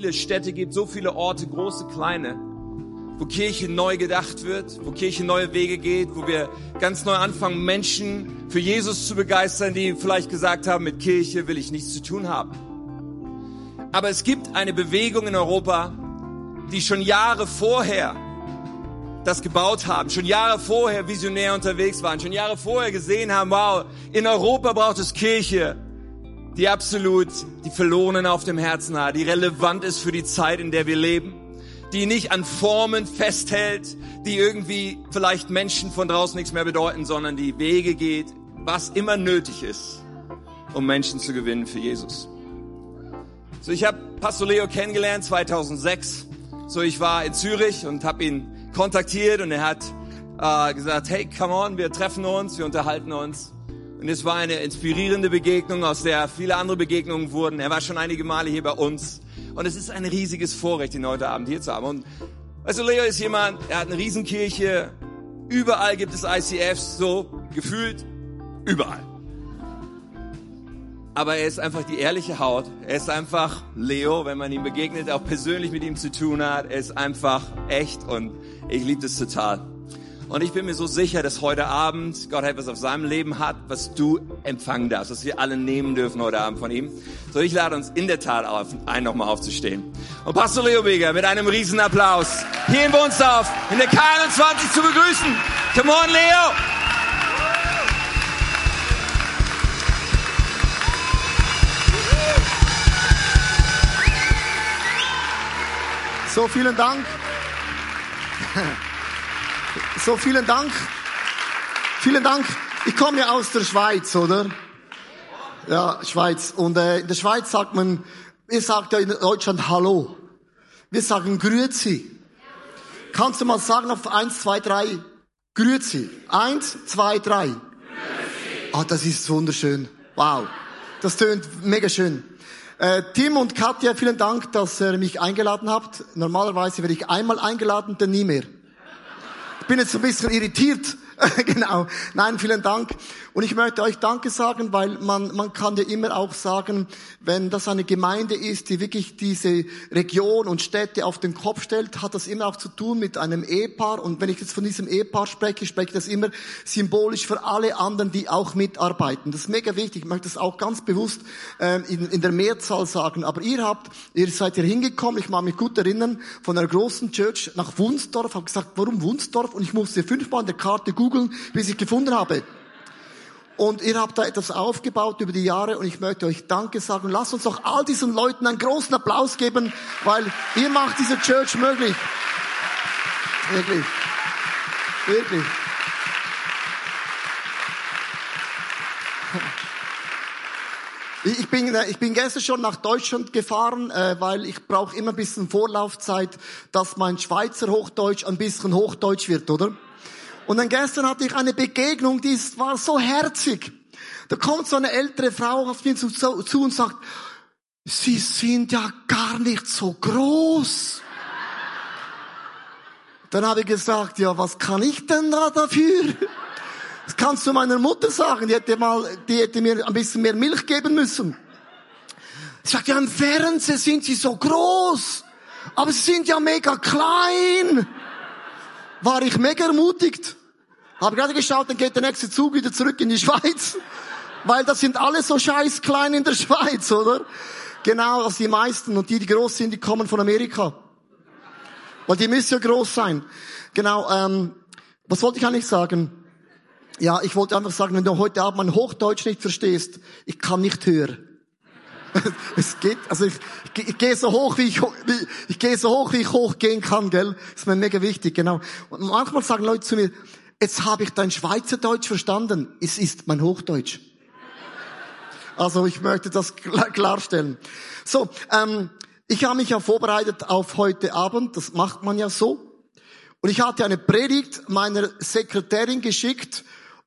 viele Städte gibt, so viele Orte, große, kleine, wo Kirche neu gedacht wird, wo Kirche neue Wege geht, wo wir ganz neu anfangen, Menschen für Jesus zu begeistern, die vielleicht gesagt haben, mit Kirche will ich nichts zu tun haben. Aber es gibt eine Bewegung in Europa, die schon Jahre vorher das gebaut haben, schon Jahre vorher visionär unterwegs waren, schon Jahre vorher gesehen haben, wow, in Europa braucht es Kirche, die absolut die Verlorenen auf dem Herzen hat, die relevant ist für die Zeit, in der wir leben, die nicht an Formen festhält, die irgendwie vielleicht Menschen von draußen nichts mehr bedeuten, sondern die Wege geht, was immer nötig ist, um Menschen zu gewinnen für Jesus. So, ich habe Pastor Leo kennengelernt 2006. So, ich war in Zürich und habe ihn kontaktiert und er hat äh, gesagt, hey, come on, wir treffen uns, wir unterhalten uns. Und es war eine inspirierende Begegnung, aus der viele andere Begegnungen wurden. Er war schon einige Male hier bei uns. Und es ist ein riesiges Vorrecht, ihn heute Abend hier zu haben. Und du, Leo ist jemand, er hat eine Riesenkirche. Überall gibt es ICFs, so gefühlt überall. Aber er ist einfach die ehrliche Haut. Er ist einfach Leo, wenn man ihm begegnet, auch persönlich mit ihm zu tun hat. Er ist einfach echt und ich liebe das total. Und ich bin mir so sicher, dass heute Abend Gott etwas auf seinem Leben hat, was du empfangen darfst, was wir alle nehmen dürfen heute Abend von ihm. So, ich lade uns in der Tat auf, ein, nochmal aufzustehen. Und Pastor Leo Beger mit einem riesen Applaus hier in Wunsdorf in der K21 zu begrüßen. Come on, Leo! So, vielen Dank. So, vielen Dank. Vielen Dank. Ich komme ja aus der Schweiz, oder? Ja, Schweiz. Und äh, in der Schweiz sagt man, ihr sagt ja in Deutschland Hallo. Wir sagen Grüezi. Kannst du mal sagen auf eins, zwei, drei? Grüezi. Eins, zwei, drei. Ah, das ist wunderschön. Wow. Das tönt mega schön. Äh, Tim und Katja, vielen Dank, dass ihr mich eingeladen habt. Normalerweise werde ich einmal eingeladen, dann nie mehr bin jetzt ein bisschen irritiert. genau. Nein, vielen Dank. Und ich möchte euch Danke sagen, weil man, man kann ja immer auch sagen, wenn das eine Gemeinde ist, die wirklich diese Region und Städte auf den Kopf stellt, hat das immer auch zu tun mit einem Ehepaar. Und wenn ich jetzt von diesem Ehepaar spreche, spreche ich das immer symbolisch für alle anderen, die auch mitarbeiten. Das ist mega wichtig. Ich möchte das auch ganz bewusst äh, in, in der Mehrzahl sagen. Aber ihr habt, ihr seid hier hingekommen, ich mag mich gut erinnern, von einer großen Church nach Wunsdorf, habe gesagt, warum Wunsdorf? Und ich musste fünfmal in der Karte googeln, bis ich gefunden habe. Und ihr habt da etwas aufgebaut über die Jahre und ich möchte euch Danke sagen. Lasst uns doch all diesen Leuten einen großen Applaus geben, weil ihr macht diese Church möglich. Wirklich. Wirklich. Ich bin, ich bin gestern schon nach Deutschland gefahren, äh, weil ich brauche immer ein bisschen Vorlaufzeit, dass mein Schweizer Hochdeutsch ein bisschen Hochdeutsch wird, oder? Und dann gestern hatte ich eine Begegnung, die war so herzig. Da kommt so eine ältere Frau auf mich zu, zu und sagt, Sie sind ja gar nicht so groß. Dann habe ich gesagt, ja, was kann ich denn da dafür? Das kannst du meiner Mutter sagen, die hätte mal, die hätte mir ein bisschen mehr Milch geben müssen. Sie sagt, ja, im Fernsehen sind sie so groß, aber sie sind ja mega klein. War ich mega ermutigt. Habe gerade geschaut, dann geht der nächste Zug wieder zurück in die Schweiz. Weil das sind alle so scheiß klein in der Schweiz, oder? Genau, also die meisten. Und die, die groß sind, die kommen von Amerika. Weil die müssen ja groß sein. Genau, ähm, was wollte ich eigentlich sagen? Ja, ich wollte einfach sagen, wenn du heute Abend mein Hochdeutsch nicht verstehst, ich kann nicht hören. es geht, also ich, ich, ich gehe so hoch, wie ich, wie, ich gehe so hoch, wie ich hochgehen kann, gell? Ist mir mega wichtig, genau. Und manchmal sagen Leute zu mir, jetzt habe ich dein Schweizerdeutsch verstanden. Es ist mein Hochdeutsch. Also ich möchte das klarstellen. So, ähm, ich habe mich ja vorbereitet auf heute Abend. Das macht man ja so. Und ich hatte eine Predigt meiner Sekretärin geschickt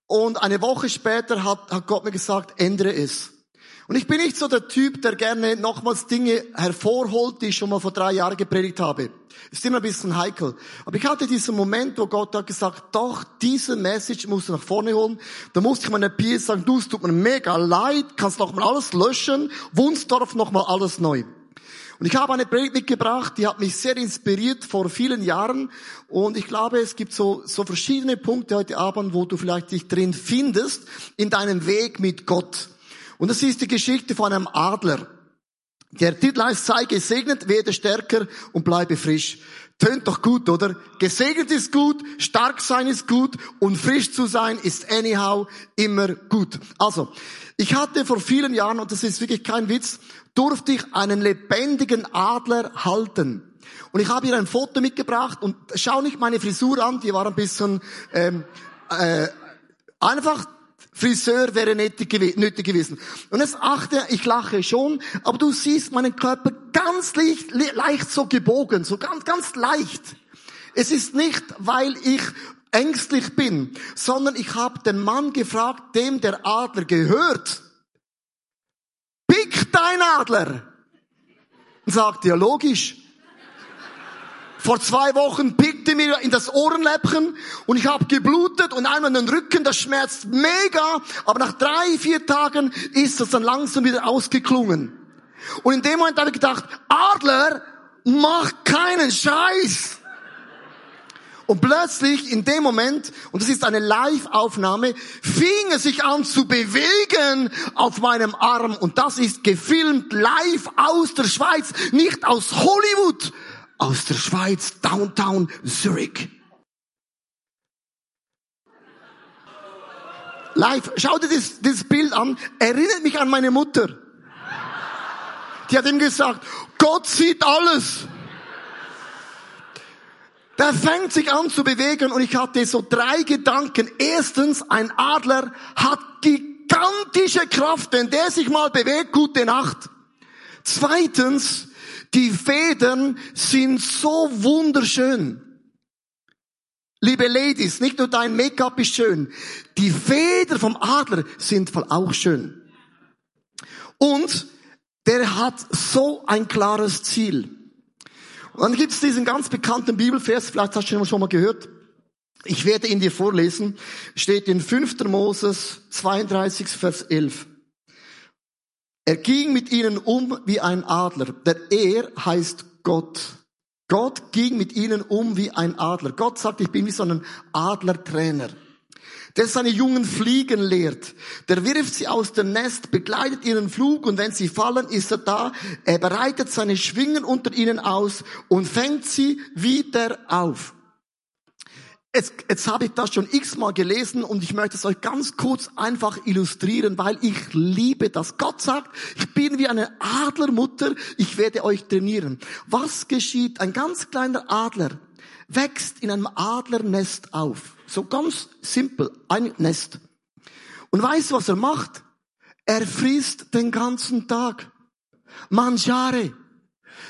und eine Woche später hat, hat Gott mir gesagt, ändere es. Und ich bin nicht so der Typ, der gerne nochmals Dinge hervorholt, die ich schon mal vor drei Jahren gepredigt habe. Ist immer ein bisschen heikel. Aber ich hatte diesen Moment, wo Gott hat gesagt, doch, diese Message musst du nach vorne holen. Da musste ich meiner PS sagen, du, es tut mir mega leid, kannst nochmal alles löschen, Wunsdorf nochmal alles neu. Und ich habe eine Predigt mitgebracht, die hat mich sehr inspiriert vor vielen Jahren. Und ich glaube, es gibt so, so verschiedene Punkte heute Abend, wo du vielleicht dich drin findest in deinem Weg mit Gott. Und das ist die Geschichte von einem Adler. Der Titel heißt, sei gesegnet, werde stärker und bleibe frisch. Tönt doch gut, oder? Gesegnet ist gut, stark sein ist gut und frisch zu sein ist anyhow immer gut. Also, ich hatte vor vielen Jahren, und das ist wirklich kein Witz, durfte ich einen lebendigen Adler halten. Und ich habe hier ein Foto mitgebracht und schau nicht meine Frisur an, die war ein bisschen ähm, äh, einfach Friseur wäre nötig gewesen. Und jetzt achte, ich lache schon, aber du siehst meinen Körper ganz leicht, leicht so gebogen, so ganz, ganz leicht. Es ist nicht, weil ich ängstlich bin, sondern ich habe den Mann gefragt, dem der Adler gehört. Pick dein Adler. Und sagt, ja logisch. Vor zwei Wochen pickte mir in das Ohrenläppchen und ich habe geblutet und einmal in den Rücken, das schmerzt mega, aber nach drei, vier Tagen ist das dann langsam wieder ausgeklungen. Und in dem Moment habe ich gedacht, Adler, mach keinen Scheiß. Und plötzlich in dem Moment, und das ist eine Live-Aufnahme, fing es sich an zu bewegen auf meinem Arm. Und das ist gefilmt live aus der Schweiz, nicht aus Hollywood, aus der Schweiz, Downtown Zurich. Live, schau dir das, das Bild an, erinnert mich an meine Mutter. Die hat ihm gesagt, Gott sieht alles. Der fängt sich an zu bewegen und ich hatte so drei Gedanken. Erstens, ein Adler hat gigantische Kraft, wenn der sich mal bewegt, gute Nacht. Zweitens, die Federn sind so wunderschön. Liebe Ladies, nicht nur dein Make-up ist schön. Die Federn vom Adler sind auch schön. Und der hat so ein klares Ziel. Und dann gibt es diesen ganz bekannten Bibelvers, vielleicht hast du ihn schon mal gehört. Ich werde ihn dir vorlesen. Steht in 5. Moses 32, Vers 11. Er ging mit ihnen um wie ein Adler. Der Er heißt Gott. Gott ging mit ihnen um wie ein Adler. Gott sagt, ich bin wie so ein Adlertrainer. Der seine Jungen fliegen lehrt. Der wirft sie aus dem Nest, begleitet ihren Flug und wenn sie fallen, ist er da. Er bereitet seine Schwingen unter ihnen aus und fängt sie wieder auf. Jetzt, jetzt habe ich das schon x-mal gelesen und ich möchte es euch ganz kurz einfach illustrieren, weil ich liebe das. Gott sagt, ich bin wie eine Adlermutter, ich werde euch trainieren. Was geschieht? Ein ganz kleiner Adler wächst in einem Adlernest auf. So ganz simpel, ein Nest. Und weißt du, was er macht? Er frisst den ganzen Tag. Mangiare.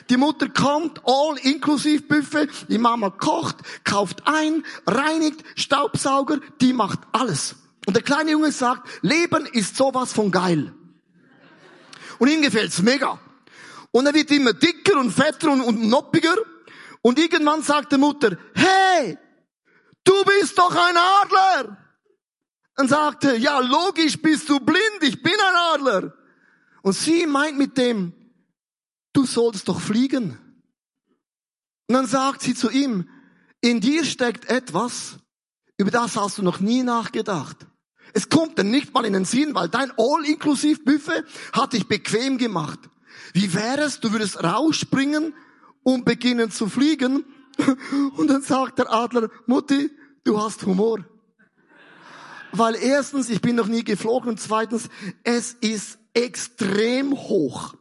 Die Mutter kommt, all inklusiv Buffet, die Mama kocht, kauft ein, reinigt, Staubsauger, die macht alles. Und der kleine Junge sagt, Leben ist sowas von geil. Und ihm gefällt's mega. Und er wird immer dicker und fetter und, und noppiger. Und irgendwann sagt die Mutter, hey, du bist doch ein Adler. Und sagte, ja, logisch bist du blind, ich bin ein Adler. Und sie meint mit dem, du sollst doch fliegen. Und dann sagt sie zu ihm, in dir steckt etwas, über das hast du noch nie nachgedacht. Es kommt dir nicht mal in den Sinn, weil dein All-Inklusiv-Buffet hat dich bequem gemacht. Wie wäre es, du würdest rausspringen und beginnen zu fliegen? Und dann sagt der Adler, Mutti, du hast Humor. Weil erstens, ich bin noch nie geflogen und zweitens, es ist extrem hoch.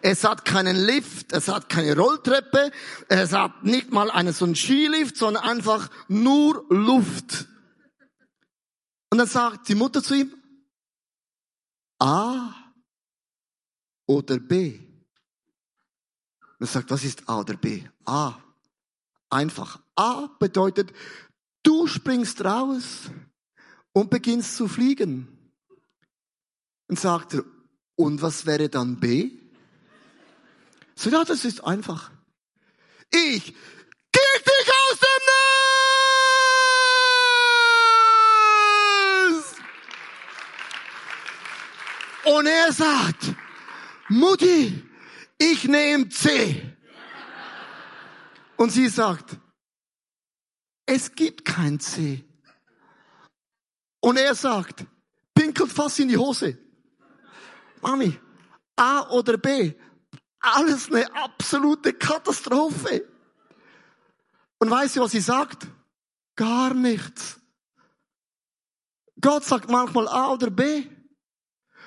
Es hat keinen Lift, es hat keine Rolltreppe, es hat nicht mal einen so einen Skilift, sondern einfach nur Luft. Und dann sagt die Mutter zu ihm, A oder B? Und er sagt, was ist A oder B? A. Einfach. A bedeutet, du springst raus und beginnst zu fliegen. Und sagt er, und was wäre dann B? So, ja, das ist einfach. Ich kick dich aus dem Nest! Und er sagt, Mutti, ich nehme C. Und sie sagt, es gibt kein C. Und er sagt, pinkelt fast in die Hose. Mami, A oder B, alles eine absolute Katastrophe. Und weißt du, was sie sagt? Gar nichts. Gott sagt manchmal A oder B.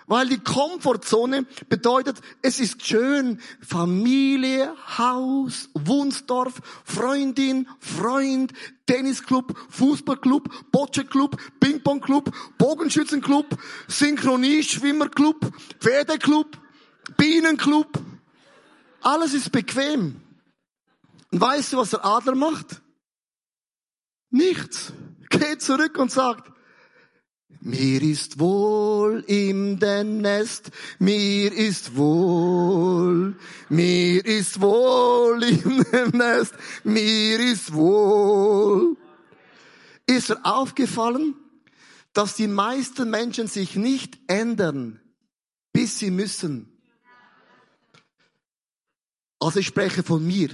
Weil die Komfortzone bedeutet, es ist schön, Familie, Haus, Wunsdorf, Freundin, Freund, Tennisclub, Fußballclub, Bocce-Club, Ping-Pong-Club, Bogenschützenclub, Synchronie-Schwimmerclub, Pferdeclub, Bienenclub. Alles ist bequem. Und weißt du, was der Adler macht? Nichts. Geht zurück und sagt, mir ist wohl im Nest, mir ist wohl, mir ist wohl im Nest, mir ist wohl. Ist er aufgefallen, dass die meisten Menschen sich nicht ändern, bis sie müssen? Also ich spreche von mir.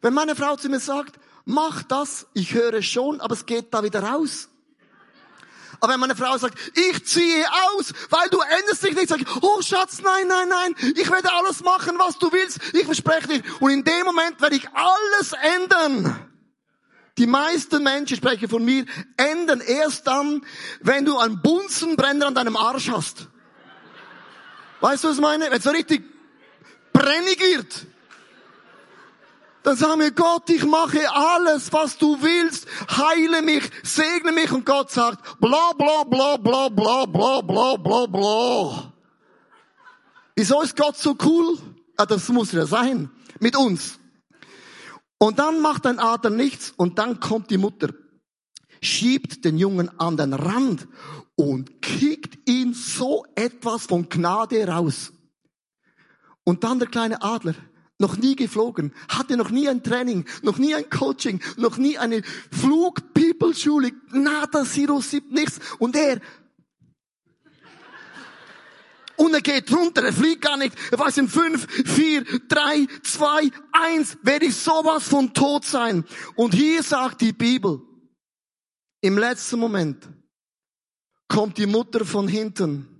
Wenn meine Frau zu mir sagt, mach das, ich höre schon, aber es geht da wieder raus. Aber wenn meine Frau sagt, ich ziehe aus, weil du änderst dich nicht, sag ich, oh Schatz, nein, nein, nein, ich werde alles machen, was du willst, ich verspreche dir. Und in dem Moment werde ich alles ändern. Die meisten Menschen, spreche von mir, ändern erst dann, wenn du einen Bunsenbrenner an deinem Arsch hast. Weißt du, was ich meine? Wenn es so richtig brennig wird. Dann sagen wir, Gott, ich mache alles, was du willst. Heile mich, segne mich. Und Gott sagt, bla, bla, bla, bla, bla, bla, bla, bla, bla. Wieso ist Gott so cool? Ja, das muss ja sein. Mit uns. Und dann macht ein Adler nichts und dann kommt die Mutter, schiebt den Jungen an den Rand und kickt ihn so etwas von Gnade raus. Und dann der kleine Adler, noch nie geflogen, hatte noch nie ein Training, noch nie ein Coaching, noch nie eine Flug-People-Schule, nada, zero, sip, nichts. Und er, und er geht runter, er fliegt gar nicht. Er weiß in fünf, vier, drei, zwei, eins, werde ich sowas von tot sein. Und hier sagt die Bibel, im letzten Moment kommt die Mutter von hinten,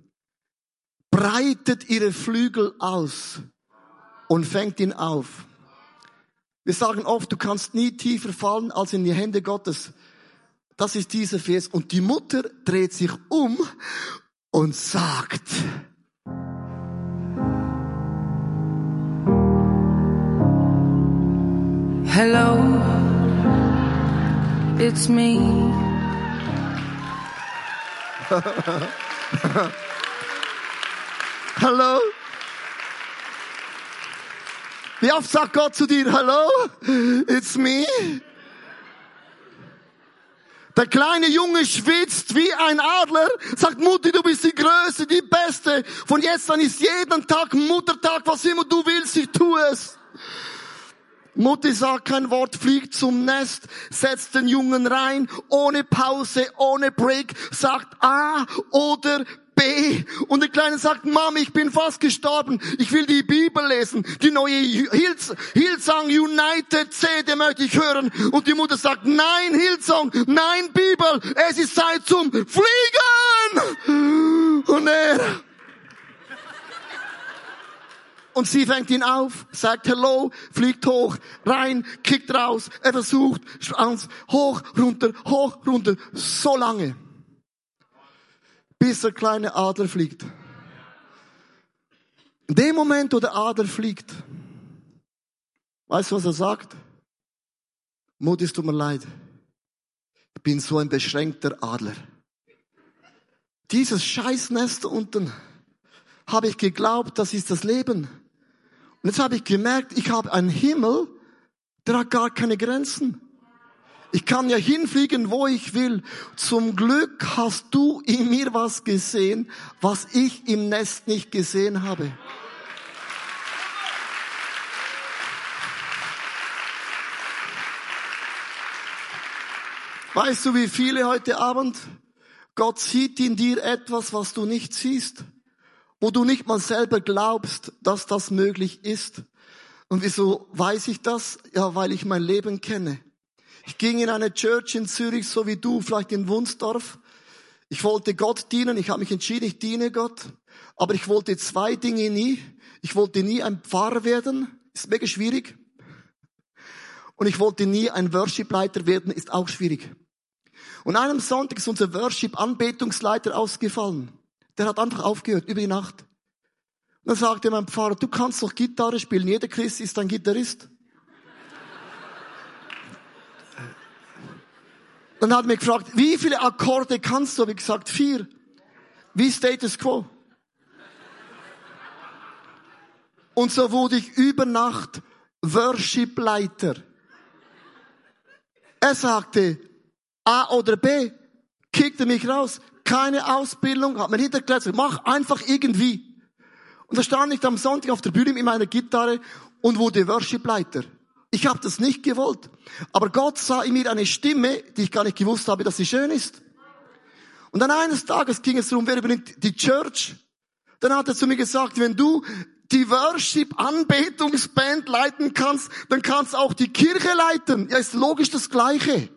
breitet ihre Flügel aus und fängt ihn auf. Wir sagen oft, du kannst nie tiefer fallen als in die Hände Gottes. Das ist dieser Vers. Und die Mutter dreht sich um und sagt, Hello, it's me. Hallo? Wie oft sagt Gott zu dir, Hallo, it's me? Der kleine Junge schwitzt wie ein Adler, sagt Mutti, du bist die Größte, die Beste. Von jetzt an ist jeden Tag Muttertag, was immer du willst, ich tue es. Mutti sagt kein Wort, fliegt zum Nest, setzt den Jungen rein, ohne Pause, ohne Break, sagt A oder B. Und der Kleine sagt, Mama, ich bin fast gestorben. Ich will die Bibel lesen. Die neue Hillsong United CD möchte ich hören. Und die Mutter sagt, nein, Hillsong, nein, Bibel. Es ist Zeit zum Fliegen. Und er, und sie fängt ihn auf, sagt Hello, fliegt hoch, rein, kickt raus, er versucht, hoch, runter, hoch, runter, so lange bis der kleine Adler fliegt. In dem Moment, wo der Adler fliegt, weißt du, was er sagt? Mutti, es tut mir leid. Ich bin so ein beschränkter Adler. Dieses Scheißnest unten habe ich geglaubt, das ist das Leben. Und jetzt habe ich gemerkt, ich habe einen Himmel, der hat gar keine Grenzen. Ich kann ja hinfliegen, wo ich will. Zum Glück hast du in mir was gesehen, was ich im Nest nicht gesehen habe. Weißt du, wie viele heute Abend? Gott sieht in dir etwas, was du nicht siehst. wo du nicht mal selber glaubst, dass das möglich ist. Und wieso weiß ich das? Ja, weil ich mein Leben kenne. Ich ging in eine Church in Zürich, so wie du, vielleicht in Wunsdorf. Ich wollte Gott dienen, ich habe mich entschieden, ich diene Gott. Aber ich wollte zwei Dinge nie. Ich wollte nie ein Pfarrer werden, ist mega schwierig. Und ich wollte nie ein Worship-Leiter werden, ist auch schwierig. Und einem Sonntag ist unser Worship-Anbetungsleiter ausgefallen. Der hat einfach aufgehört, über die Nacht. Und dann sagte mein Pfarrer, du kannst doch Gitarre spielen, jeder Christ ist ein Gitarrist. Dann hat er mich gefragt, wie viele Akkorde kannst du? Ich gesagt, vier. Wie Status Quo. Und so wurde ich über Nacht Worship-Leiter. Er sagte, A oder B, kickte mich raus. Keine Ausbildung, hat mir hinterklärt, mach einfach irgendwie. Und da stand ich am Sonntag auf der Bühne mit meiner Gitarre und wurde Worship-Leiter. Ich habe das nicht gewollt. Aber Gott sah in mir eine Stimme, die ich gar nicht gewusst habe, dass sie schön ist. Und dann eines Tages ging es darum, wer übernimmt die Church. Dann hat er zu mir gesagt, wenn du die Worship-Anbetungsband leiten kannst, dann kannst du auch die Kirche leiten. Ja, ist logisch das Gleiche.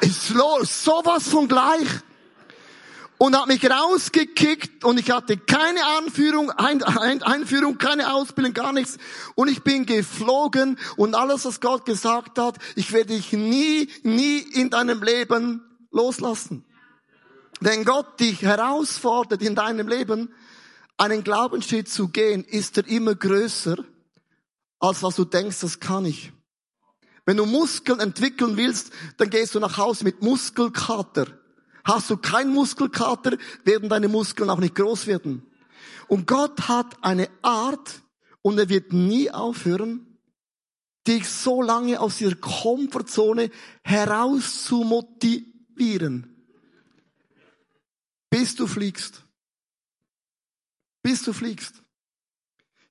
Ist sowas von gleich. Und hat mich rausgekickt und ich hatte keine Anführung, Ein Ein Einführung, keine Ausbildung, gar nichts. Und ich bin geflogen und alles, was Gott gesagt hat, ich werde dich nie, nie in deinem Leben loslassen. Wenn Gott dich herausfordert in deinem Leben, einen Glaubensschritt zu gehen, ist er immer größer, als was du denkst, das kann ich. Wenn du Muskeln entwickeln willst, dann gehst du nach Hause mit Muskelkater. Hast du keinen Muskelkater, werden deine Muskeln auch nicht groß werden. Und Gott hat eine Art, und er wird nie aufhören, dich so lange aus ihrer Komfortzone heraus zu motivieren, bis du fliegst. Bis du fliegst.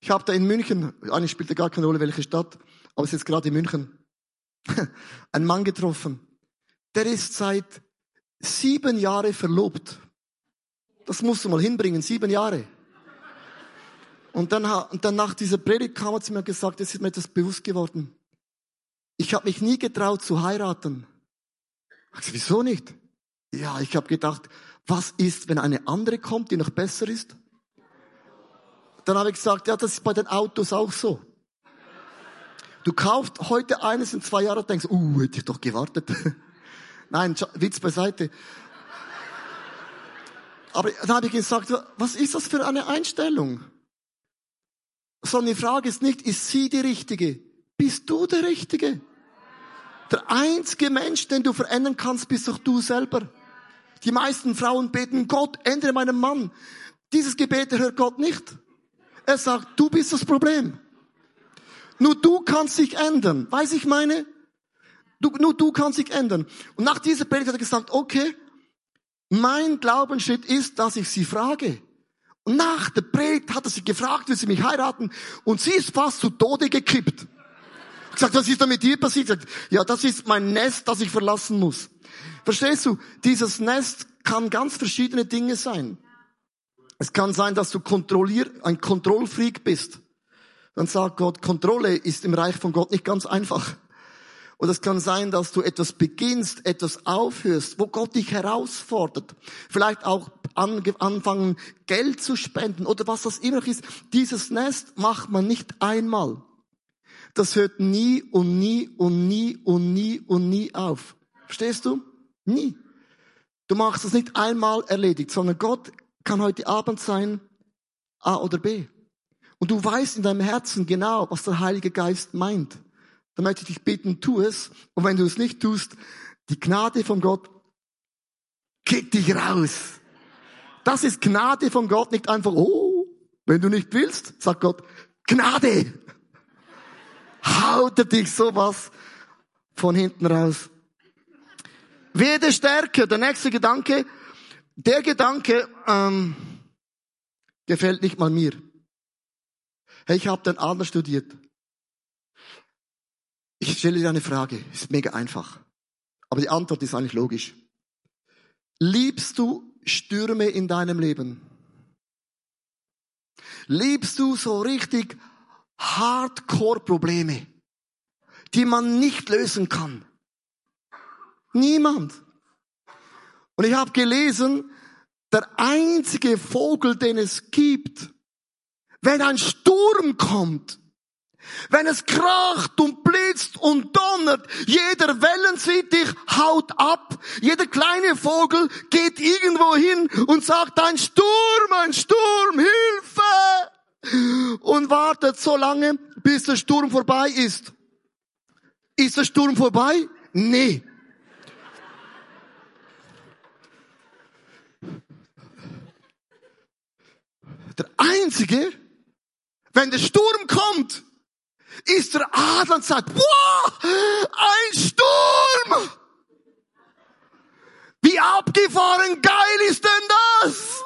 Ich habe da in München, eigentlich spielt ja gar keine Rolle, welche Stadt, aber es ist jetzt gerade in München, einen Mann getroffen. Der ist seit sieben Jahre verlobt. Das musst du mal hinbringen, sieben Jahre. Und dann, und dann nach dieser Predigt kam er zu mir und gesagt, es ist mir etwas bewusst geworden. Ich habe mich nie getraut zu heiraten. Ich wieso nicht? Ja, ich habe gedacht, was ist, wenn eine andere kommt, die noch besser ist? Dann habe ich gesagt, ja, das ist bei den Autos auch so. Du kaufst heute eines in zwei Jahren und denkst, uh, hätte ich doch gewartet. Nein, Witz beiseite. Aber dann habe ich gesagt, was ist das für eine Einstellung? Sondern die Frage ist nicht, ist sie die Richtige? Bist du der Richtige? Der einzige Mensch, den du verändern kannst, bist doch du selber. Die meisten Frauen beten, Gott, ändere meinen Mann. Dieses Gebet hört Gott nicht. Er sagt, du bist das Problem. Nur du kannst dich ändern. Weiß ich meine? Du, nur du kannst dich ändern. Und nach dieser Predigt hat er gesagt, okay, mein Glaubensschritt ist, dass ich sie frage. Und nach der Predigt hat er sie gefragt, will sie mich heiraten? Und sie ist fast zu Tode gekippt. Ich gesagt, was ist da mit dir passiert? Sagt, ja, das ist mein Nest, das ich verlassen muss. Verstehst du? Dieses Nest kann ganz verschiedene Dinge sein. Es kann sein, dass du kontrollier, ein Kontrollfreak bist. Dann sagt Gott, Kontrolle ist im Reich von Gott nicht ganz einfach. Und es kann sein, dass du etwas beginnst, etwas aufhörst, wo Gott dich herausfordert. Vielleicht auch anfangen, Geld zu spenden oder was das immer ist. Dieses Nest macht man nicht einmal. Das hört nie und nie und nie und nie und nie auf. Verstehst du? Nie. Du machst es nicht einmal erledigt, sondern Gott kann heute Abend sein A oder B. Und du weißt in deinem Herzen genau, was der Heilige Geist meint dann möchte ich dich bitten, tu es. Und wenn du es nicht tust, die Gnade von Gott kick dich raus. Das ist Gnade von Gott, nicht einfach, oh, wenn du nicht willst, sagt Gott, Gnade. Haut dich sowas von hinten raus. Werde stärker. Der nächste Gedanke, der Gedanke ähm, gefällt nicht mal mir. Hey, ich habe den Adler studiert. Ich stelle dir eine Frage, ist mega einfach. Aber die Antwort ist eigentlich logisch. Liebst du Stürme in deinem Leben? Liebst du so richtig Hardcore-Probleme, die man nicht lösen kann? Niemand. Und ich habe gelesen, der einzige Vogel, den es gibt, wenn ein Sturm kommt, wenn es kracht und blitzt und donnert, jeder Wellensittich haut ab, jeder kleine Vogel geht irgendwo hin und sagt, ein Sturm, ein Sturm, Hilfe! Und wartet so lange, bis der Sturm vorbei ist. Ist der Sturm vorbei? Nee. Der einzige, wenn der Sturm kommt, ist der Adler und sagt, wow, ein Sturm! Wie abgefahren geil ist denn das?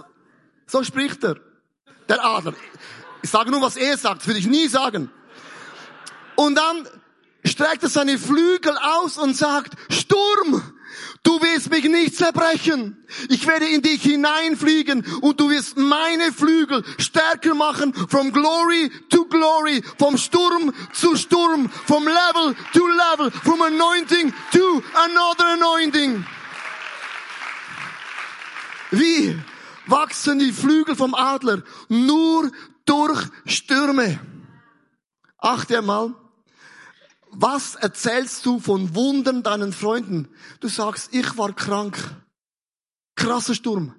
So spricht er. Der Adler. Ich sage nur, was er sagt, das würde ich nie sagen. Und dann streckt er seine Flügel aus und sagt, Sturm, Du wirst mich nicht zerbrechen. Ich werde in dich hineinfliegen und du wirst meine Flügel stärker machen. From glory to glory. Vom Sturm zu Sturm. Vom Level to Level. From anointing to another anointing. Wie wachsen die Flügel vom Adler? Nur durch Stürme. Achte einmal. Was erzählst du von Wundern deinen Freunden? Du sagst, ich war krank. Krasser Sturm.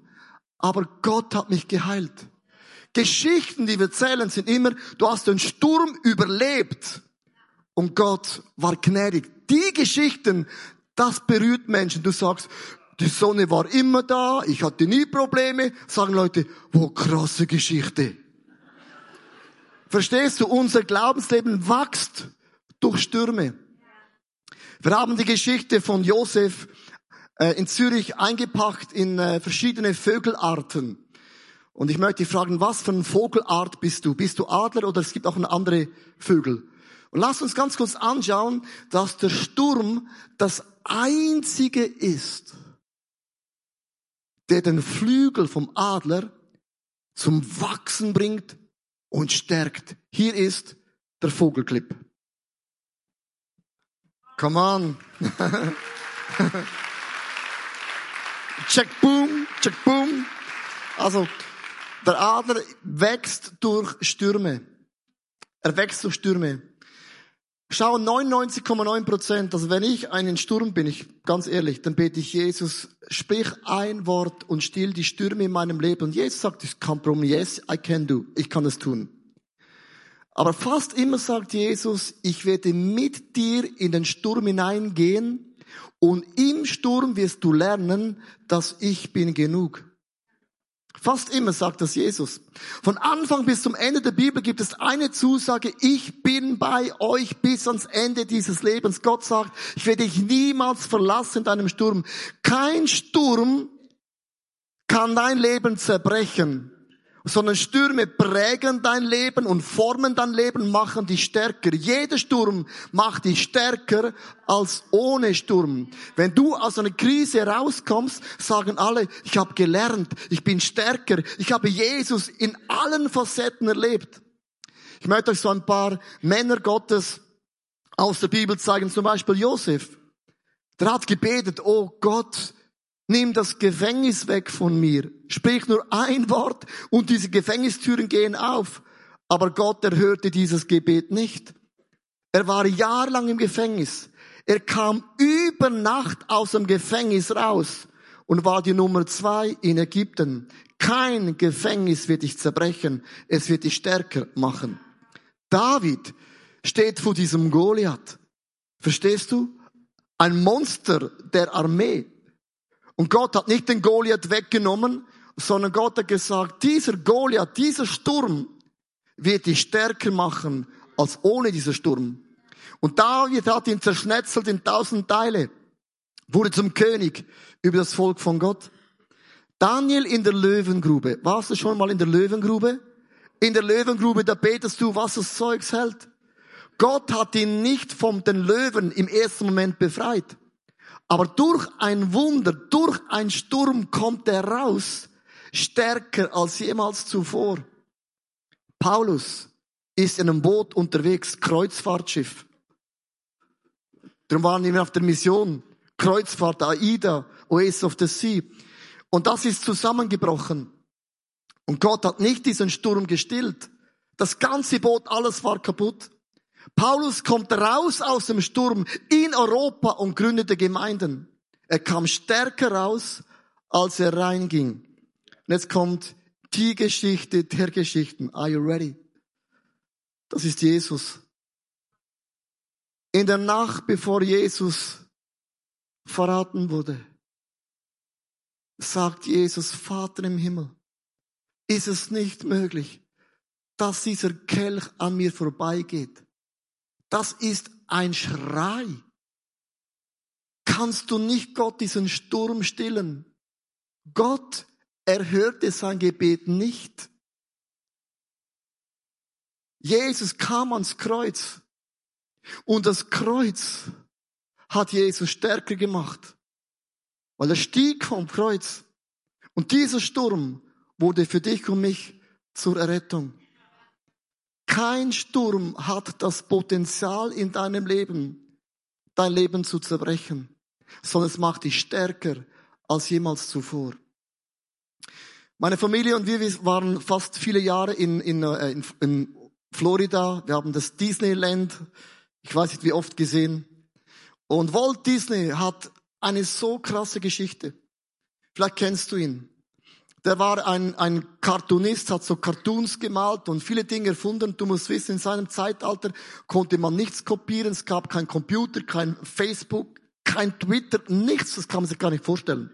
Aber Gott hat mich geheilt. Geschichten, die wir erzählen, sind immer, du hast den Sturm überlebt und Gott war gnädig. Die Geschichten, das berührt Menschen. Du sagst, die Sonne war immer da, ich hatte nie Probleme. Sagen Leute, wo krasse Geschichte. Verstehst du, unser Glaubensleben wächst durch Stürme. Wir haben die Geschichte von Josef äh, in Zürich eingepackt in äh, verschiedene Vögelarten. Und ich möchte dich fragen, was für eine Vogelart bist du? Bist du Adler oder es gibt auch andere Vögel? Und lass uns ganz kurz anschauen, dass der Sturm das einzige ist, der den Flügel vom Adler zum Wachsen bringt und stärkt. Hier ist der Vogelclip. Come on. check boom, check boom. Also, der Adler wächst durch Stürme. Er wächst durch Stürme. Schau, 99,9 Prozent, also wenn ich einen Sturm bin, ich, ganz ehrlich, dann bete ich Jesus, sprich ein Wort und still die Stürme in meinem Leben. Und Jesus sagt, ich kann probieren, yes, I can do, ich kann es tun. Aber fast immer sagt Jesus, ich werde mit dir in den Sturm hineingehen und im Sturm wirst du lernen, dass ich bin genug. Fast immer sagt das Jesus. Von Anfang bis zum Ende der Bibel gibt es eine Zusage, ich bin bei euch bis ans Ende dieses Lebens. Gott sagt, ich werde dich niemals verlassen in deinem Sturm. Kein Sturm kann dein Leben zerbrechen sondern Stürme prägen dein Leben und formen dein Leben, machen dich stärker. Jeder Sturm macht dich stärker als ohne Sturm. Wenn du aus einer Krise rauskommst, sagen alle, ich habe gelernt, ich bin stärker, ich habe Jesus in allen Facetten erlebt. Ich möchte euch so ein paar Männer Gottes aus der Bibel zeigen, zum Beispiel Josef. Der hat gebetet, oh Gott, nimm das Gefängnis weg von mir. Sprich nur ein Wort und diese Gefängnistüren gehen auf. Aber Gott erhörte dieses Gebet nicht. Er war jahrelang im Gefängnis. Er kam über Nacht aus dem Gefängnis raus und war die Nummer zwei in Ägypten. Kein Gefängnis wird dich zerbrechen. Es wird dich stärker machen. David steht vor diesem Goliath. Verstehst du? Ein Monster der Armee. Und Gott hat nicht den Goliath weggenommen, sondern Gott hat gesagt, dieser Goliath, dieser Sturm wird dich stärker machen als ohne dieser Sturm. Und David hat ihn zerschnetzelt in tausend Teile, wurde zum König über das Volk von Gott. Daniel in der Löwengrube. Warst du schon mal in der Löwengrube? In der Löwengrube, da betest du, was das Zeugs hält. Gott hat ihn nicht vom den Löwen im ersten Moment befreit. Aber durch ein Wunder, durch ein Sturm kommt er raus, stärker als jemals zuvor. Paulus ist in einem Boot unterwegs, Kreuzfahrtschiff. Darum waren wir auf der Mission. Kreuzfahrt, Aida, Oasis of the Sea. Und das ist zusammengebrochen. Und Gott hat nicht diesen Sturm gestillt. Das ganze Boot, alles war kaputt. Paulus kommt raus aus dem Sturm in Europa und gründete Gemeinden. Er kam stärker raus, als er reinging. Und jetzt kommt die Geschichte der Geschichten. Are you ready? Das ist Jesus. In der Nacht, bevor Jesus verraten wurde, sagt Jesus, Vater im Himmel, ist es nicht möglich, dass dieser Kelch an mir vorbeigeht. Das ist ein Schrei. Kannst du nicht Gott diesen Sturm stillen? Gott erhörte sein Gebet nicht. Jesus kam ans Kreuz und das Kreuz hat Jesus stärker gemacht, weil er stieg vom Kreuz und dieser Sturm wurde für dich und mich zur Errettung. Kein Sturm hat das Potenzial in deinem Leben, dein Leben zu zerbrechen, sondern es macht dich stärker als jemals zuvor. Meine Familie und wir, wir waren fast viele Jahre in, in, äh, in, in Florida. Wir haben das Disneyland, ich weiß nicht wie oft gesehen. Und Walt Disney hat eine so krasse Geschichte. Vielleicht kennst du ihn. Der war ein, ein Cartoonist, hat so Cartoons gemalt und viele Dinge erfunden. Du musst wissen, in seinem Zeitalter konnte man nichts kopieren. Es gab kein Computer, kein Facebook, kein Twitter, nichts. Das kann man sich gar nicht vorstellen.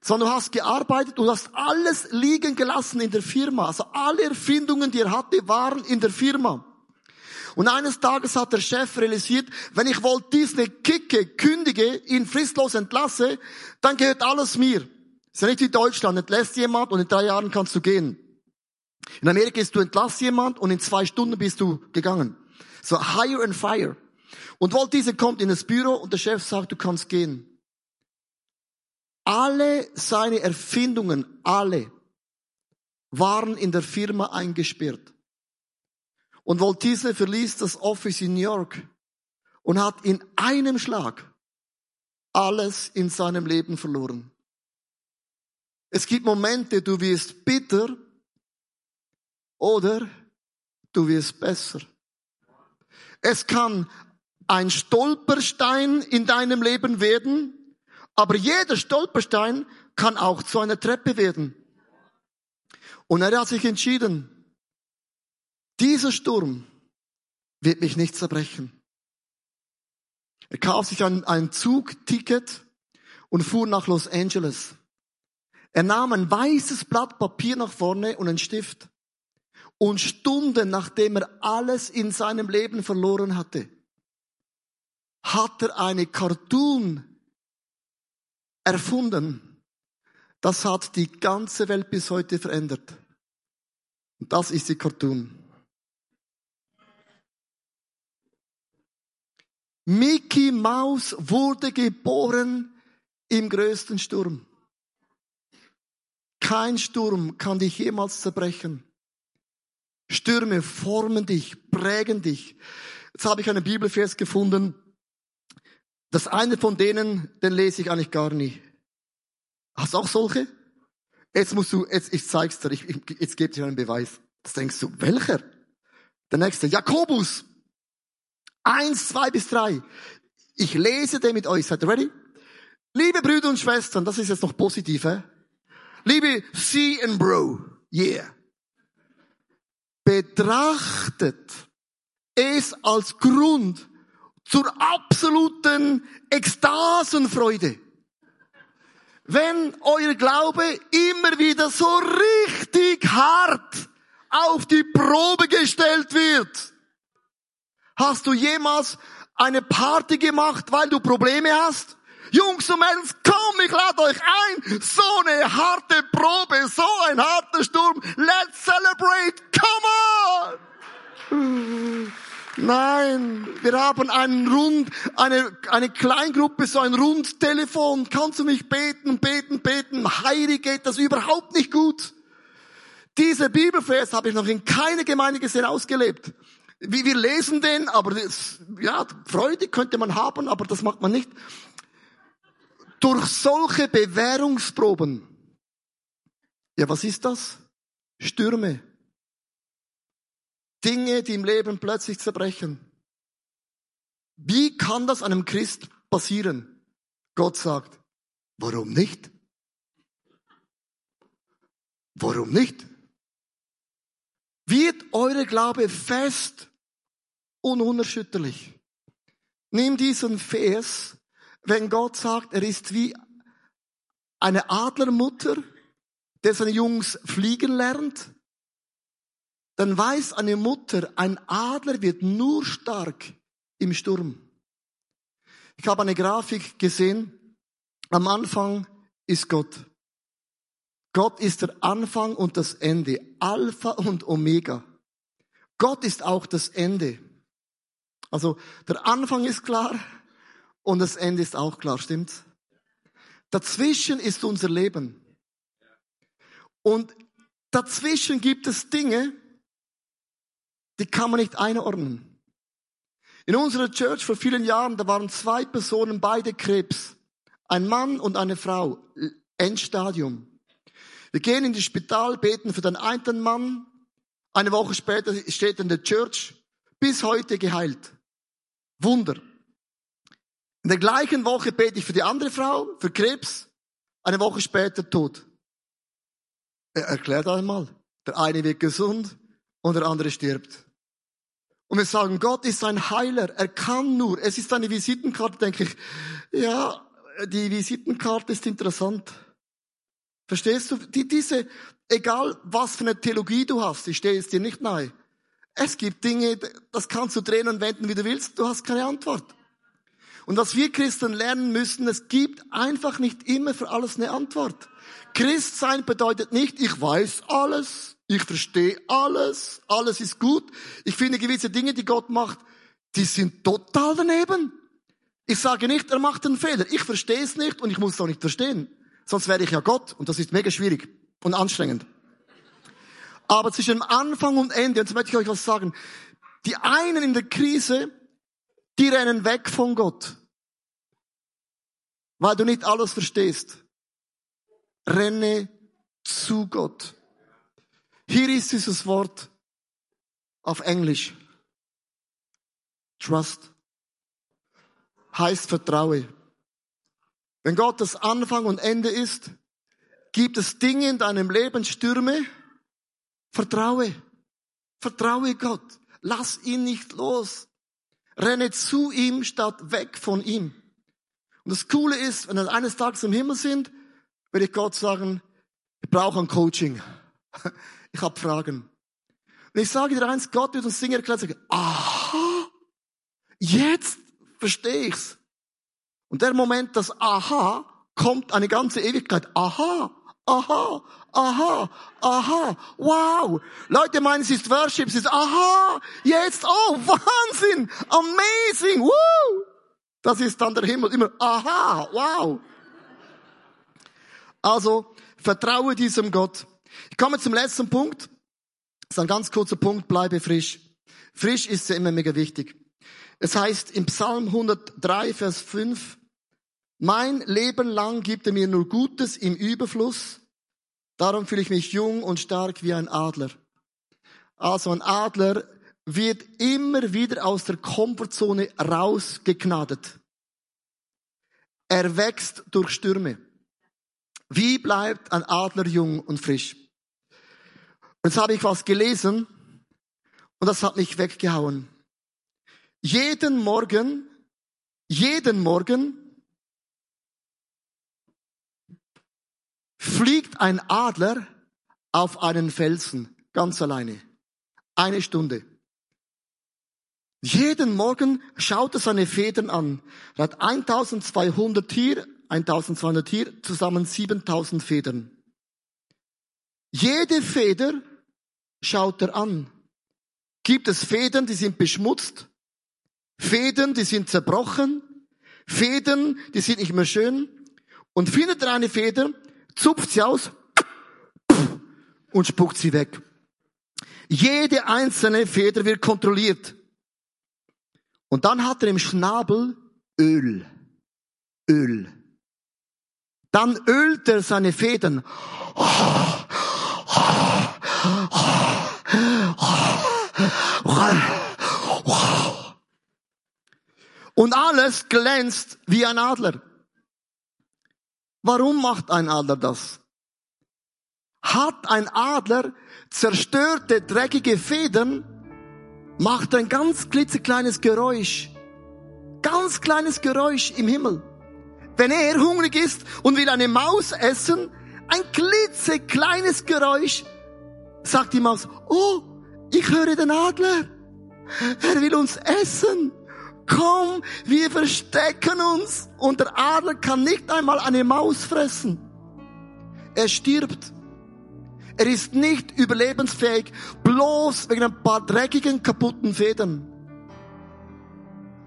Sondern du hast gearbeitet und hast alles liegen gelassen in der Firma. Also alle Erfindungen, die er hatte, waren in der Firma. Und eines Tages hat der Chef realisiert, wenn ich Walt Disney kicke, kündige, ihn fristlos entlasse, dann gehört alles mir. Ist ja nicht wie Deutschland, entlässt jemand und in drei Jahren kannst du gehen. In Amerika ist du entlass jemand und in zwei Stunden bist du gegangen. So hire and fire. Und Walt Disney kommt in das Büro und der Chef sagt, du kannst gehen. Alle seine Erfindungen, alle, waren in der Firma eingesperrt. Und Walt Disney verließ das Office in New York und hat in einem Schlag alles in seinem Leben verloren. Es gibt Momente, du wirst bitter oder du wirst besser. Es kann ein Stolperstein in deinem Leben werden, aber jeder Stolperstein kann auch zu einer Treppe werden. Und er hat sich entschieden, dieser Sturm wird mich nicht zerbrechen. Er kauft sich ein, ein Zugticket und fuhr nach Los Angeles. Er nahm ein weißes Blatt Papier nach vorne und einen Stift. Und Stunden nachdem er alles in seinem Leben verloren hatte, hat er eine Cartoon erfunden. Das hat die ganze Welt bis heute verändert. Und das ist die Cartoon. Mickey Mouse wurde geboren im größten Sturm. Kein Sturm kann dich jemals zerbrechen. Stürme formen dich, prägen dich. Jetzt habe ich einen Bibelvers gefunden. Das eine von denen, den lese ich eigentlich gar nie. Hast du auch solche? Jetzt musst du, jetzt, ich zeig's dir, ich, ich, jetzt gebe dir einen Beweis. Jetzt denkst du, welcher? Der nächste, Jakobus. Eins, zwei bis drei. Ich lese den mit euch. Seid ihr ready? Liebe Brüder und Schwestern, das ist jetzt noch positiv, hä? Liebe C and Bro, yeah. Betrachtet es als Grund zur absoluten Ekstasenfreude. Wenn euer Glaube immer wieder so richtig hart auf die Probe gestellt wird. Hast du jemals eine Party gemacht, weil du Probleme hast? Jungs und Mädels, komm, ich lade euch ein. So eine harte Probe, so ein harter Sturm. Let's celebrate. Come on. Nein, wir haben einen Rund, eine, eine Kleingruppe, so ein Rundtelefon. Kannst du mich beten, beten, beten? Heidi geht das überhaupt nicht gut. Diese Bibelvers habe ich noch in keine Gemeinde gesehen ausgelebt. Wie wir lesen den, aber das, ja, Freude könnte man haben, aber das macht man nicht. Durch solche Bewährungsproben. Ja, was ist das? Stürme. Dinge, die im Leben plötzlich zerbrechen. Wie kann das einem Christ passieren? Gott sagt, warum nicht? Warum nicht? Wird eure Glaube fest und unerschütterlich. Nimm diesen Vers, wenn Gott sagt, er ist wie eine Adlermutter, der seine Jungs fliegen lernt, dann weiß eine Mutter, ein Adler wird nur stark im Sturm. Ich habe eine Grafik gesehen. Am Anfang ist Gott. Gott ist der Anfang und das Ende, Alpha und Omega. Gott ist auch das Ende. Also der Anfang ist klar und das Ende ist auch klar, stimmt's? Dazwischen ist unser Leben. Und dazwischen gibt es Dinge, die kann man nicht einordnen. In unserer Church vor vielen Jahren, da waren zwei Personen, beide Krebs. Ein Mann und eine Frau. Endstadium. Wir gehen in das Spital, beten für den einen Mann. Eine Woche später steht in der Church, bis heute geheilt. Wunder. In der gleichen Woche bete ich für die andere Frau, für Krebs. Eine Woche später tot. Erklärt einmal. Der eine wird gesund und der andere stirbt. Und wir sagen, Gott ist ein Heiler. Er kann nur. Es ist eine Visitenkarte, denke ich. Ja, die Visitenkarte ist interessant. Verstehst du? Die, diese, egal was für eine Theologie du hast, ich stehe es dir nicht nahe. Es gibt Dinge, das kannst du drehen und wenden, wie du willst. Du hast keine Antwort. Und was wir Christen lernen müssen, es gibt einfach nicht immer für alles eine Antwort. Christ sein bedeutet nicht, ich weiß alles, ich verstehe alles, alles ist gut. Ich finde gewisse Dinge, die Gott macht, die sind total daneben. Ich sage nicht, er macht einen Fehler. Ich verstehe es nicht und ich muss es auch nicht verstehen. Sonst wäre ich ja Gott und das ist mega schwierig und anstrengend. Aber zwischen Anfang und Ende, und jetzt möchte ich euch was sagen, die einen in der Krise, die rennen weg von Gott, weil du nicht alles verstehst. Renne zu Gott. Hier ist dieses Wort auf Englisch. Trust. Heißt vertraue. Wenn Gott das Anfang und Ende ist, gibt es Dinge in deinem Leben, Stürme. Vertraue. Vertraue Gott. Lass ihn nicht los. Renne zu ihm statt weg von ihm. Und das Coole ist, wenn wir eines Tages im Himmel sind, werde ich Gott sagen, ich brauche ein Coaching. Ich habe Fragen. Und ich sage dir eins, Gott wird uns Dinge erklären, sagen, aha, jetzt verstehe ich's. Und der Moment, das Aha, kommt eine ganze Ewigkeit. Aha, aha, aha, aha, wow. Leute meinen, es ist Worship, es ist aha, jetzt, oh, Wahnsinn, amazing, woo. Das ist dann der Himmel, immer aha, wow. Also, vertraue diesem Gott. Ich komme zum letzten Punkt. Das ist ein ganz kurzer Punkt, bleibe frisch. Frisch ist ja immer mega wichtig. Es heißt im Psalm 103, Vers 5, mein Leben lang gibt er mir nur Gutes im Überfluss. Darum fühle ich mich jung und stark wie ein Adler. Also ein Adler wird immer wieder aus der Komfortzone rausgeknadet. Er wächst durch Stürme. Wie bleibt ein Adler jung und frisch? Jetzt habe ich was gelesen und das hat mich weggehauen. Jeden Morgen, jeden Morgen fliegt ein Adler auf einen Felsen, ganz alleine. Eine Stunde. Jeden Morgen schaut er seine Federn an. Er hat 1200 Tier, 1200 Tier, zusammen 7000 Federn. Jede Feder schaut er an. Gibt es Federn, die sind beschmutzt? Federn, die sind zerbrochen? Federn, die sind nicht mehr schön? Und findet er eine Feder, zupft sie aus und spuckt sie weg. Jede einzelne Feder wird kontrolliert. Und dann hat er im Schnabel Öl. Öl. Dann ölt er seine Federn. Und alles glänzt wie ein Adler. Warum macht ein Adler das? Hat ein Adler zerstörte, dreckige Federn, macht ein ganz klitzekleines Geräusch. Ganz kleines Geräusch im Himmel. Wenn er hungrig ist und will eine Maus essen, ein klitzekleines Geräusch, sagt die Maus, oh, ich höre den Adler. Er will uns essen. Komm, wir verstecken uns. Und der Adler kann nicht einmal eine Maus fressen. Er stirbt. Er ist nicht überlebensfähig, bloß wegen ein paar dreckigen, kaputten Federn.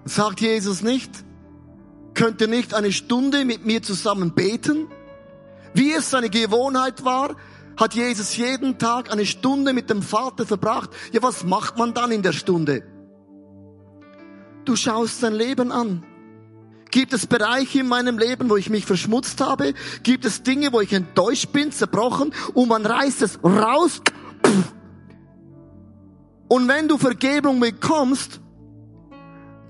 Sagt Jesus nicht, könnt ihr nicht eine Stunde mit mir zusammen beten? Wie es seine Gewohnheit war, hat Jesus jeden Tag eine Stunde mit dem Vater verbracht. Ja, was macht man dann in der Stunde? Du schaust dein Leben an. Gibt es Bereiche in meinem Leben, wo ich mich verschmutzt habe? Gibt es Dinge, wo ich enttäuscht bin, zerbrochen und man reißt es raus? Und wenn du Vergebung bekommst,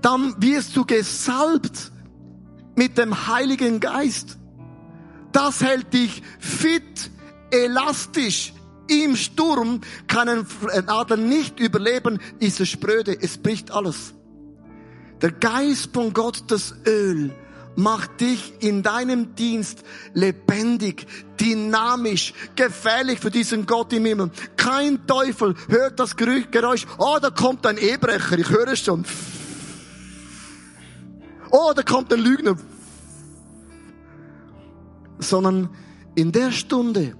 dann wirst du gesalbt mit dem Heiligen Geist. Das hält dich fit, elastisch. Im Sturm kann ein Adler nicht überleben, ist es spröde, es bricht alles. Der Geist von Gott, das Öl, macht dich in deinem Dienst lebendig, dynamisch, gefährlich für diesen Gott im Himmel. Kein Teufel hört das Geräusch, oh, da kommt ein Ehebrecher, ich höre es schon. Oh, da kommt ein Lügner. Sondern in der Stunde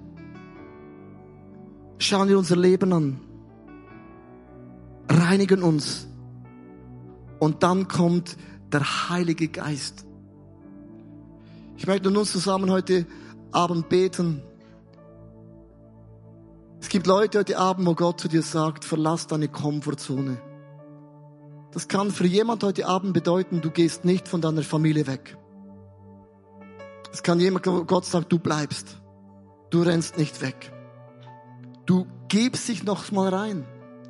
schauen wir unser Leben an, reinigen uns und dann kommt der Heilige Geist. Ich möchte uns zusammen heute Abend beten. Es gibt Leute heute Abend, wo Gott zu dir sagt, verlass deine Komfortzone. Das kann für jemand heute Abend bedeuten, du gehst nicht von deiner Familie weg. Es kann jemand, Gott sagt, du bleibst. Du rennst nicht weg. Du gibst dich noch mal rein.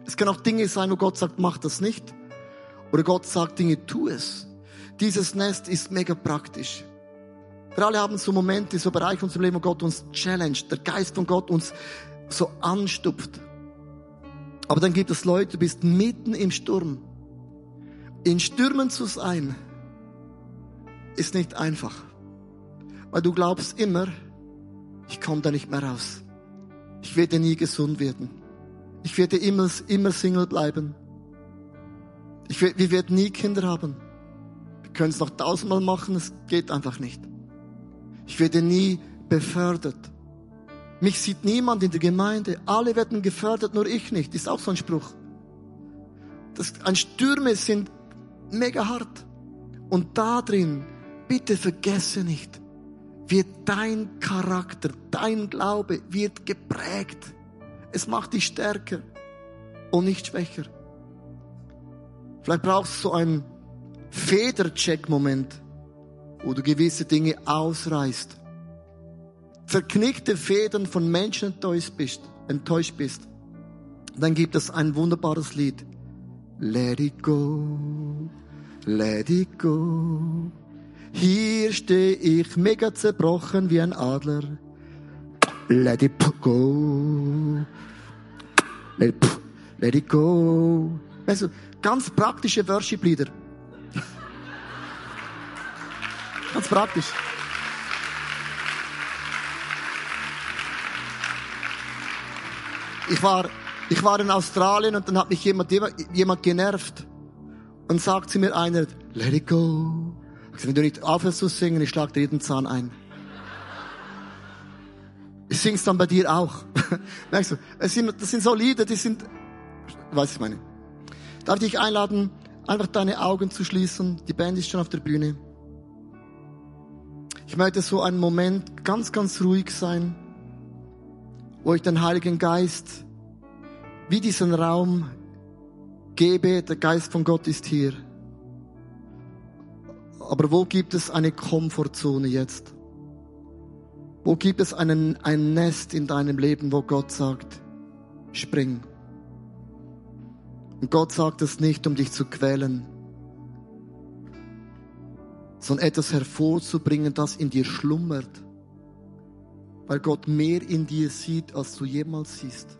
Es kann auch Dinge sein, wo Gott sagt, mach das nicht. Oder Gott sagt Dinge, tu es. Dieses Nest ist mega praktisch. Wir alle haben so Momente, so Bereiche unserem Leben, wo Gott uns challenged, der Geist von Gott uns so anstupft. Aber dann gibt es Leute, du bist mitten im Sturm. In Stürmen zu sein, ist nicht einfach. Weil du glaubst immer, ich komme da nicht mehr raus. Ich werde nie gesund werden. Ich werde immer, immer Single bleiben. Ich, wir werden nie Kinder haben. Wir können es noch tausendmal machen, es geht einfach nicht. Ich werde nie befördert. Mich sieht niemand in der Gemeinde. Alle werden gefördert, nur ich nicht. Ist auch so ein Spruch. Das, ein Stürme sind mega hart. Und da drin, bitte vergesse nicht, wird dein Charakter, dein Glaube wird geprägt. Es macht dich stärker und nicht schwächer. Vielleicht brauchst du so einen Federcheck-Moment, wo du gewisse Dinge ausreißt. Verknickte Federn von Menschen enttäuscht bist, enttäuscht bist. Dann gibt es ein wunderbares Lied. Let it go, let it go. Hier stehe ich mega zerbrochen wie ein Adler. Let it go. Let it, let it go. Also, ganz praktische Worship-Lieder. ganz praktisch. Ich war, ich war in Australien und dann hat mich jemand, jemand genervt. Und sagt zu mir einer, let it go. Ich sag, wenn du nicht aufhörst zu singen, ich schlag dir jeden Zahn ein. Ich sing's dann bei dir auch. Merkst du, es sind, das sind so Lieder, die sind, weiß ich meine. Darf ich dich einladen, einfach deine Augen zu schließen? Die Band ist schon auf der Bühne. Ich möchte so einen Moment ganz, ganz ruhig sein wo ich den Heiligen Geist wie diesen Raum gebe, der Geist von Gott ist hier. Aber wo gibt es eine Komfortzone jetzt? Wo gibt es einen, ein Nest in deinem Leben, wo Gott sagt, spring? Und Gott sagt es nicht, um dich zu quälen, sondern etwas hervorzubringen, das in dir schlummert, weil Gott mehr in dir sieht, als du jemals siehst.